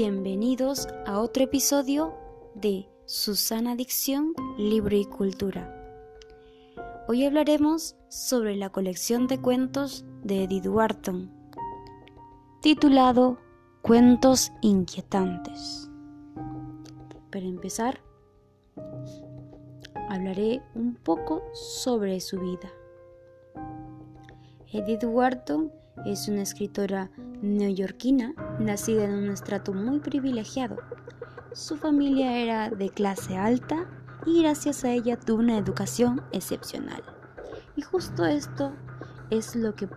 Bienvenidos a otro episodio de Susana Dicción, Libro y Cultura. Hoy hablaremos sobre la colección de cuentos de Edith Wharton, titulado Cuentos Inquietantes. Para empezar, hablaré un poco sobre su vida. Edith Wharton es una escritora neoyorquina nacida en un estrato muy privilegiado. Su familia era de clase alta y gracias a ella tuvo una educación excepcional. Y justo esto es lo que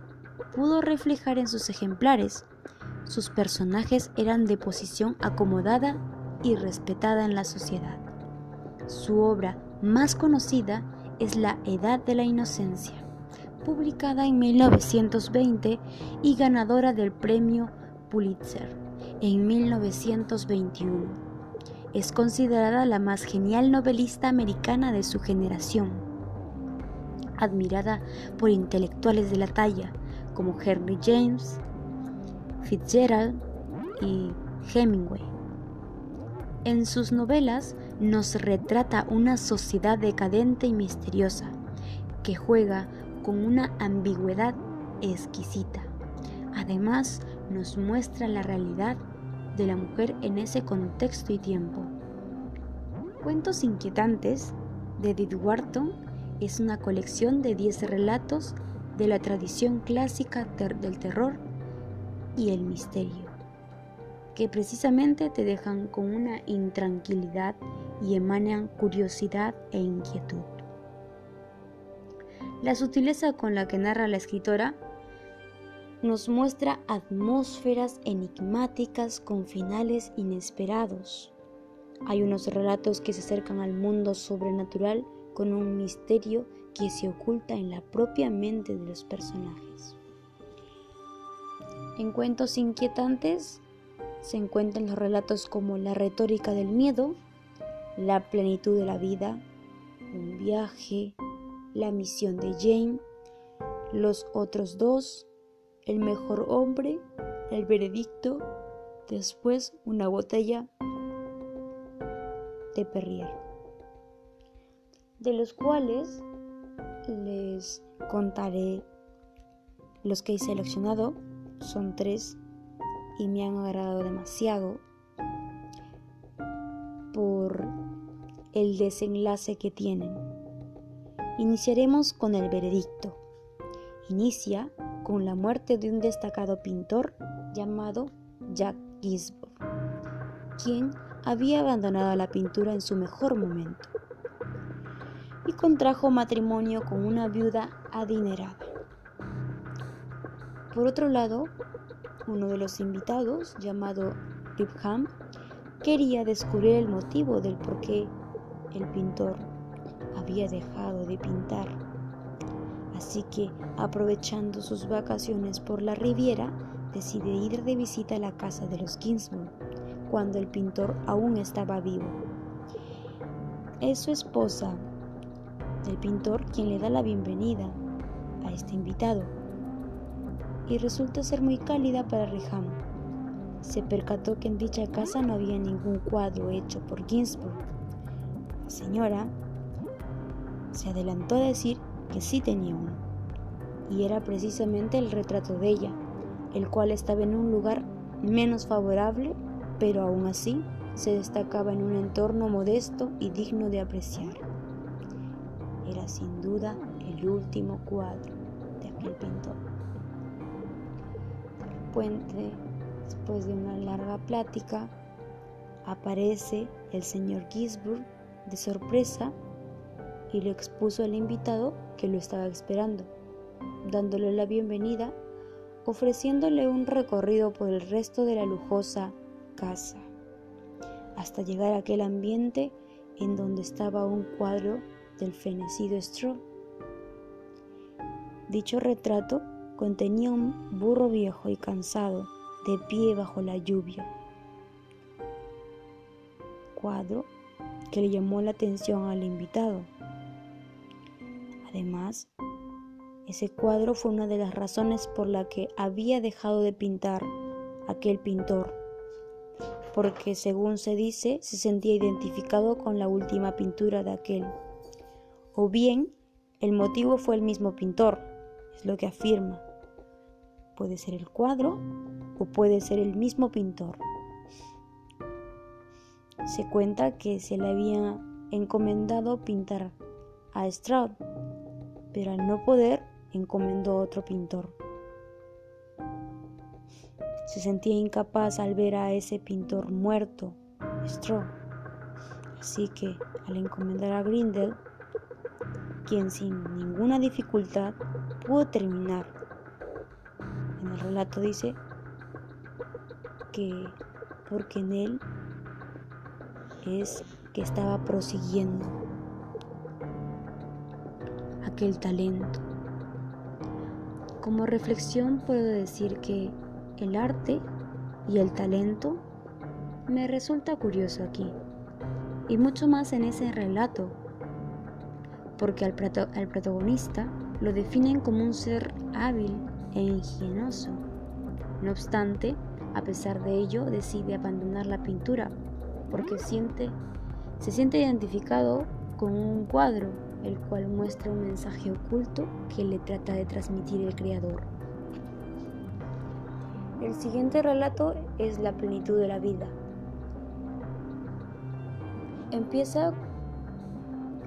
pudo reflejar en sus ejemplares. Sus personajes eran de posición acomodada y respetada en la sociedad. Su obra más conocida es La Edad de la Inocencia publicada en 1920 y ganadora del premio Pulitzer en 1921. Es considerada la más genial novelista americana de su generación, admirada por intelectuales de la talla como Henry James, Fitzgerald y Hemingway. En sus novelas nos retrata una sociedad decadente y misteriosa que juega con una ambigüedad exquisita. Además, nos muestra la realidad de la mujer en ese contexto y tiempo. Cuentos inquietantes de Edith es una colección de 10 relatos de la tradición clásica del terror y el misterio, que precisamente te dejan con una intranquilidad y emanan curiosidad e inquietud. La sutileza con la que narra la escritora nos muestra atmósferas enigmáticas con finales inesperados. Hay unos relatos que se acercan al mundo sobrenatural con un misterio que se oculta en la propia mente de los personajes. En cuentos inquietantes se encuentran los relatos como La retórica del miedo, La plenitud de la vida, Un viaje, la misión de Jane, los otros dos, el mejor hombre, el veredicto, después una botella de Perrier, de los cuales les contaré los que he seleccionado, son tres y me han agradado demasiado por el desenlace que tienen. Iniciaremos con el veredicto. Inicia con la muerte de un destacado pintor llamado Jack Gisborne, quien había abandonado la pintura en su mejor momento y contrajo matrimonio con una viuda adinerada. Por otro lado, uno de los invitados, llamado Ripham, quería descubrir el motivo del por qué el pintor había dejado de pintar. Así que, aprovechando sus vacaciones por la Riviera, decide ir de visita a la casa de los Ginsburg, cuando el pintor aún estaba vivo. Es su esposa, el pintor, quien le da la bienvenida a este invitado, y resulta ser muy cálida para Reham. Se percató que en dicha casa no había ningún cuadro hecho por Ginsburg. La señora se adelantó a decir que sí tenía uno, y era precisamente el retrato de ella, el cual estaba en un lugar menos favorable, pero aún así se destacaba en un entorno modesto y digno de apreciar. Era sin duda el último cuadro de aquel pintor. Puente, después de una larga plática, aparece el señor Gisburg de sorpresa y le expuso al invitado que lo estaba esperando, dándole la bienvenida, ofreciéndole un recorrido por el resto de la lujosa casa, hasta llegar a aquel ambiente en donde estaba un cuadro del fenecido Straw. Dicho retrato contenía un burro viejo y cansado, de pie bajo la lluvia. Cuadro que le llamó la atención al invitado, Además, ese cuadro fue una de las razones por la que había dejado de pintar aquel pintor. porque según se dice, se sentía identificado con la última pintura de aquel. O bien, el motivo fue el mismo pintor, es lo que afirma. Puede ser el cuadro o puede ser el mismo pintor. Se cuenta que se le había encomendado pintar a Stroud, pero al no poder encomendó a otro pintor. Se sentía incapaz al ver a ese pintor muerto, Stroud. Así que al encomendar a Grindel, quien sin ninguna dificultad pudo terminar. En el relato dice que porque en él es que estaba prosiguiendo aquel talento. Como reflexión puedo decir que el arte y el talento me resulta curioso aquí, y mucho más en ese relato, porque al, al protagonista lo definen como un ser hábil e ingenioso. No obstante, a pesar de ello, decide abandonar la pintura porque siente, se siente identificado con un cuadro, el cual muestra un mensaje oculto que le trata de transmitir el Creador. El siguiente relato es la plenitud de la vida. Empieza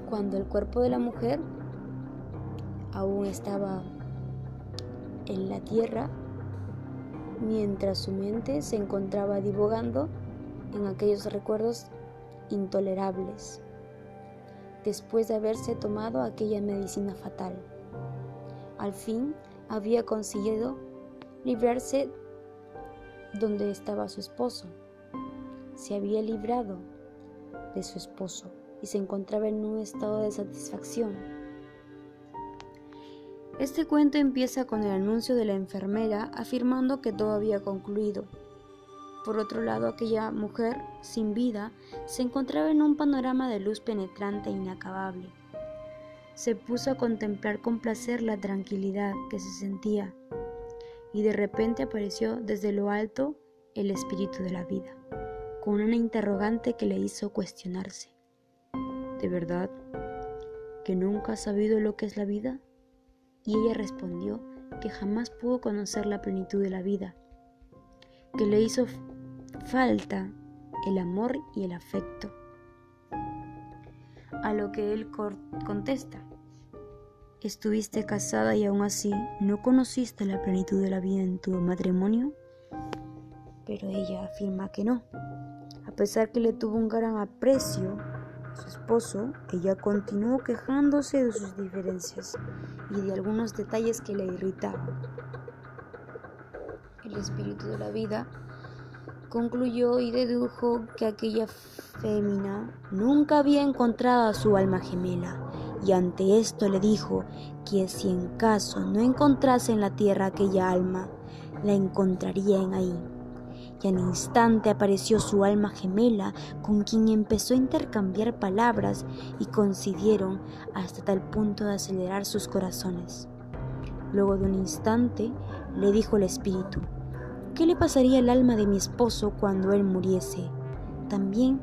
cuando el cuerpo de la mujer aún estaba en la tierra, mientras su mente se encontraba divagando en aquellos recuerdos intolerables, después de haberse tomado aquella medicina fatal. Al fin había conseguido librarse donde estaba su esposo. Se había librado de su esposo y se encontraba en un estado de satisfacción. Este cuento empieza con el anuncio de la enfermera afirmando que todo había concluido por otro lado, aquella mujer, sin vida, se encontraba en un panorama de luz penetrante e inacabable. Se puso a contemplar con placer la tranquilidad que se sentía, y de repente apareció desde lo alto el espíritu de la vida, con una interrogante que le hizo cuestionarse. ¿De verdad que nunca ha sabido lo que es la vida? Y ella respondió que jamás pudo conocer la plenitud de la vida, que le hizo falta el amor y el afecto. A lo que él contesta, ¿estuviste casada y aún así no conociste la plenitud de la vida en tu matrimonio? Pero ella afirma que no. A pesar que le tuvo un gran aprecio a su esposo, ella continuó quejándose de sus diferencias y de algunos detalles que le irritaban. El espíritu de la vida concluyó y dedujo que aquella fémina nunca había encontrado a su alma gemela, y ante esto le dijo que si en caso no encontrase en la tierra aquella alma, la encontraría en ahí. Y al instante apareció su alma gemela, con quien empezó a intercambiar palabras y coincidieron hasta tal punto de acelerar sus corazones. Luego de un instante, le dijo el espíritu, ¿Qué le pasaría al alma de mi esposo cuando él muriese? ¿También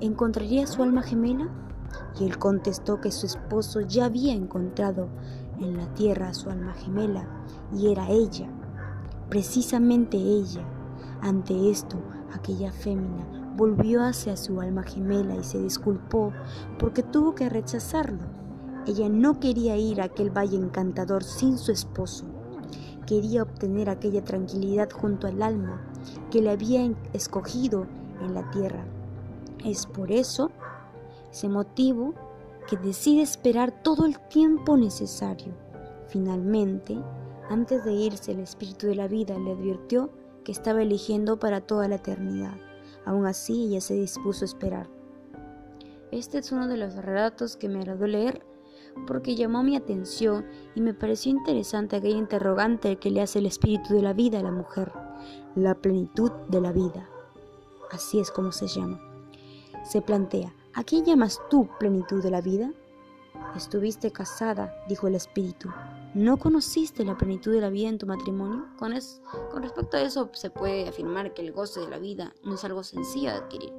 encontraría su alma gemela? Y él contestó que su esposo ya había encontrado en la tierra su alma gemela, y era ella, precisamente ella. Ante esto, aquella fémina volvió hacia su alma gemela y se disculpó porque tuvo que rechazarlo. Ella no quería ir a aquel valle encantador sin su esposo quería obtener aquella tranquilidad junto al alma que le había escogido en la tierra. Es por eso, ese motivo, que decide esperar todo el tiempo necesario. Finalmente, antes de irse, el espíritu de la vida le advirtió que estaba eligiendo para toda la eternidad. Aún así, ella se dispuso a esperar. Este es uno de los relatos que me agradó leer porque llamó mi atención y me pareció interesante aquella interrogante que le hace el espíritu de la vida a la mujer, la plenitud de la vida. Así es como se llama. Se plantea, ¿a quién llamas tú plenitud de la vida? Estuviste casada, dijo el espíritu. ¿No conociste la plenitud de la vida en tu matrimonio? Con, con respecto a eso se puede afirmar que el goce de la vida no es algo sencillo de adquirir.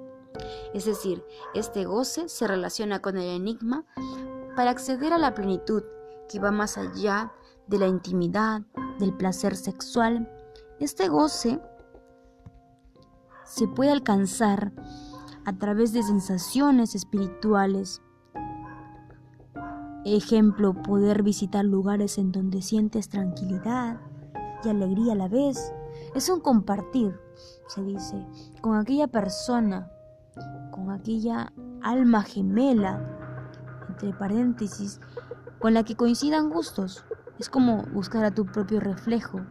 Es decir, este goce se relaciona con el enigma para acceder a la plenitud que va más allá de la intimidad, del placer sexual. Este goce se puede alcanzar a través de sensaciones espirituales. Ejemplo, poder visitar lugares en donde sientes tranquilidad y alegría a la vez. Es un compartir, se dice, con aquella persona, con aquella alma gemela, entre paréntesis, con la que coincidan gustos. Es como buscar a tu propio reflejo,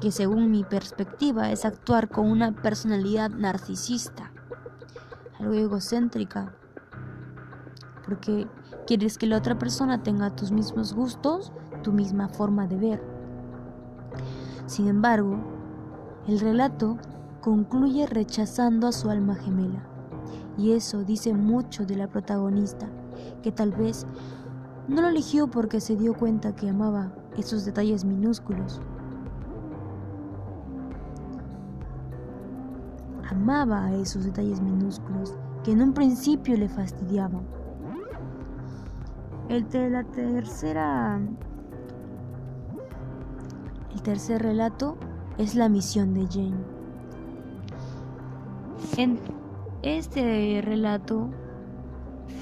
que según mi perspectiva es actuar con una personalidad narcisista, algo egocéntrica, porque quieres que la otra persona tenga tus mismos gustos, tu misma forma de ver. Sin embargo, el relato concluye rechazando a su alma gemela, y eso dice mucho de la protagonista, que tal vez no lo eligió porque se dio cuenta que amaba esos detalles minúsculos. Amaba a esos detalles minúsculos que en un principio le fastidiaban. El de la tercera el tercer relato es la misión de Jane. En este relato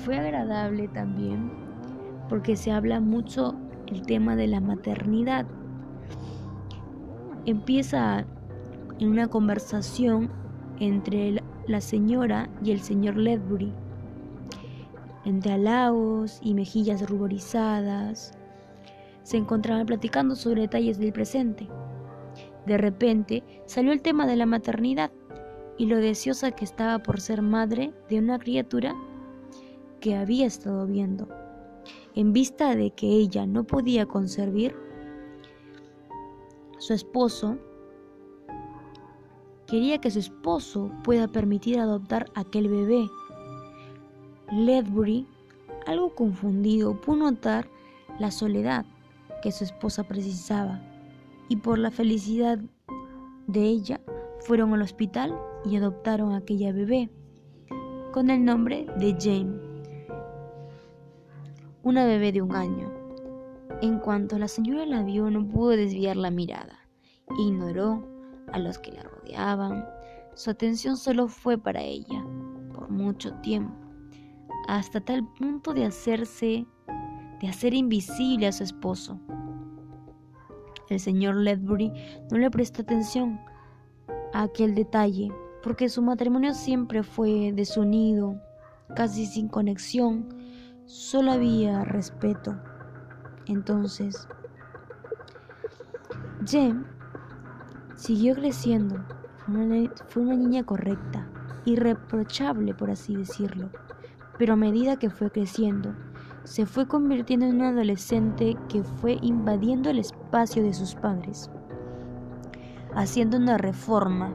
fue agradable también porque se habla mucho el tema de la maternidad. Empieza en una conversación entre la señora y el señor Ledbury, entre halagos y mejillas ruborizadas. Se encontraban platicando sobre detalles del presente. De repente salió el tema de la maternidad y lo deseosa que estaba por ser madre de una criatura que había estado viendo en vista de que ella no podía concebir, su esposo quería que su esposo pueda permitir adoptar aquel bebé. Ledbury, algo confundido, pudo notar la soledad que su esposa precisaba y por la felicidad de ella fueron al hospital y adoptaron a aquella bebé con el nombre de Jane una bebé de un año. En cuanto la señora la vio, no pudo desviar la mirada. Ignoró a los que la rodeaban. Su atención solo fue para ella, por mucho tiempo, hasta tal punto de hacerse, de hacer invisible a su esposo. El señor Ledbury no le prestó atención a aquel detalle, porque su matrimonio siempre fue desunido, casi sin conexión, Solo había respeto. Entonces, Jem siguió creciendo. Fue una, niña correcta, irreprochable por así decirlo. Pero a medida que fue creciendo, se fue convirtiendo en una adolescente que fue invadiendo el espacio de sus padres, haciendo una reforma,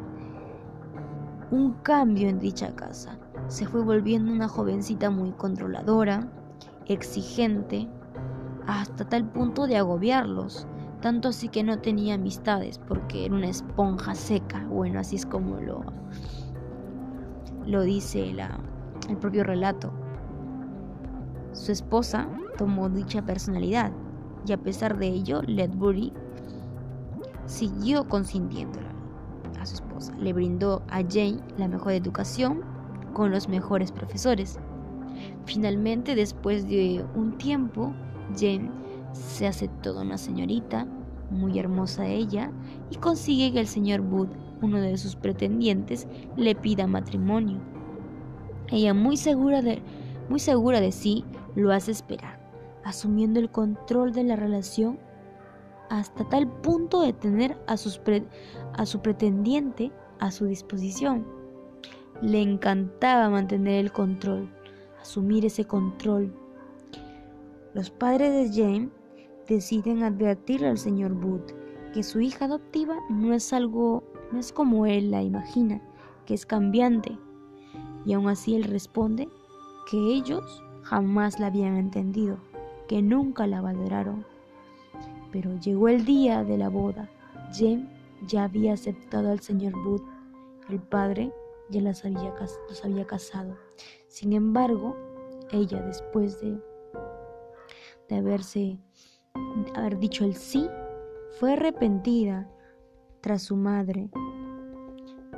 un cambio en dicha casa. Se fue volviendo una jovencita muy controladora, exigente, hasta tal punto de agobiarlos, tanto así que no tenía amistades porque era una esponja seca, bueno, así es como lo, lo dice el propio relato. Su esposa tomó dicha personalidad y a pesar de ello, Ledbury siguió consintiéndola a su esposa. Le brindó a Jane la mejor educación con los mejores profesores Finalmente, después de un tiempo, Jane se hace toda una señorita, muy hermosa ella, y consigue que el señor Wood, uno de sus pretendientes, le pida matrimonio. Ella, muy segura de, muy segura de sí, lo hace esperar, asumiendo el control de la relación hasta tal punto de tener a, a su pretendiente a su disposición. Le encantaba mantener el control asumir ese control. Los padres de Jane deciden advertirle al señor Booth que su hija adoptiva no es algo, no es como él la imagina, que es cambiante. Y aún así él responde que ellos jamás la habían entendido, que nunca la valoraron. Pero llegó el día de la boda. Jem ya había aceptado al señor Booth. El padre ya las había, los había casado. Sin embargo, ella después de, de haberse haber dicho el sí, fue arrepentida tras su madre.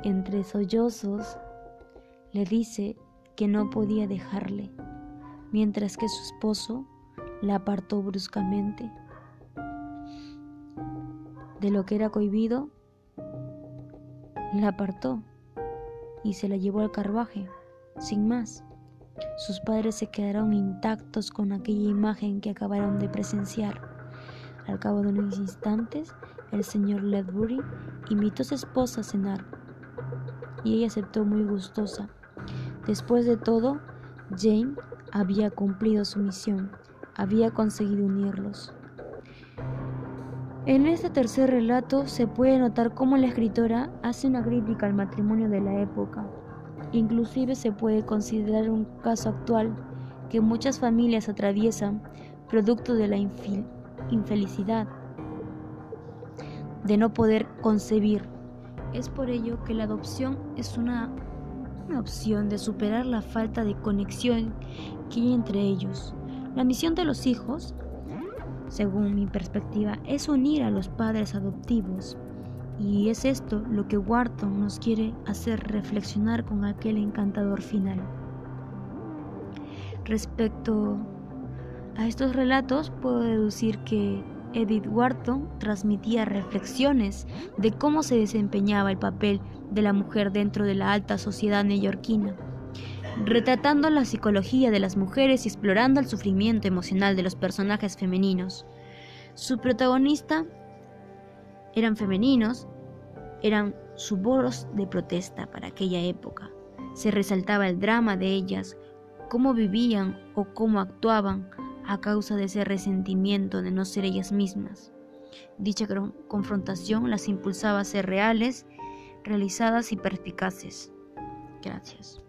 Entre sollozos le dice que no podía dejarle, mientras que su esposo la apartó bruscamente. De lo que era cohibido, la apartó y se la llevó al carruaje, sin más. Sus padres se quedaron intactos con aquella imagen que acabaron de presenciar. Al cabo de unos instantes, el señor Ledbury invitó a su esposa a cenar y ella aceptó muy gustosa. Después de todo, Jane había cumplido su misión, había conseguido unirlos. En este tercer relato se puede notar cómo la escritora hace una crítica al matrimonio de la época. Inclusive se puede considerar un caso actual que muchas familias atraviesan producto de la infelicidad de no poder concebir. Es por ello que la adopción es una, una opción de superar la falta de conexión que hay entre ellos. La misión de los hijos según mi perspectiva, es unir a los padres adoptivos. Y es esto lo que Wharton nos quiere hacer reflexionar con aquel encantador final. Respecto a estos relatos, puedo deducir que Edith Wharton transmitía reflexiones de cómo se desempeñaba el papel de la mujer dentro de la alta sociedad neoyorquina retratando la psicología de las mujeres y explorando el sufrimiento emocional de los personajes femeninos. Su protagonista eran femeninos, eran suboros de protesta para aquella época. Se resaltaba el drama de ellas, cómo vivían o cómo actuaban a causa de ese resentimiento de no ser ellas mismas. Dicha confrontación las impulsaba a ser reales, realizadas y perspicaces. Gracias.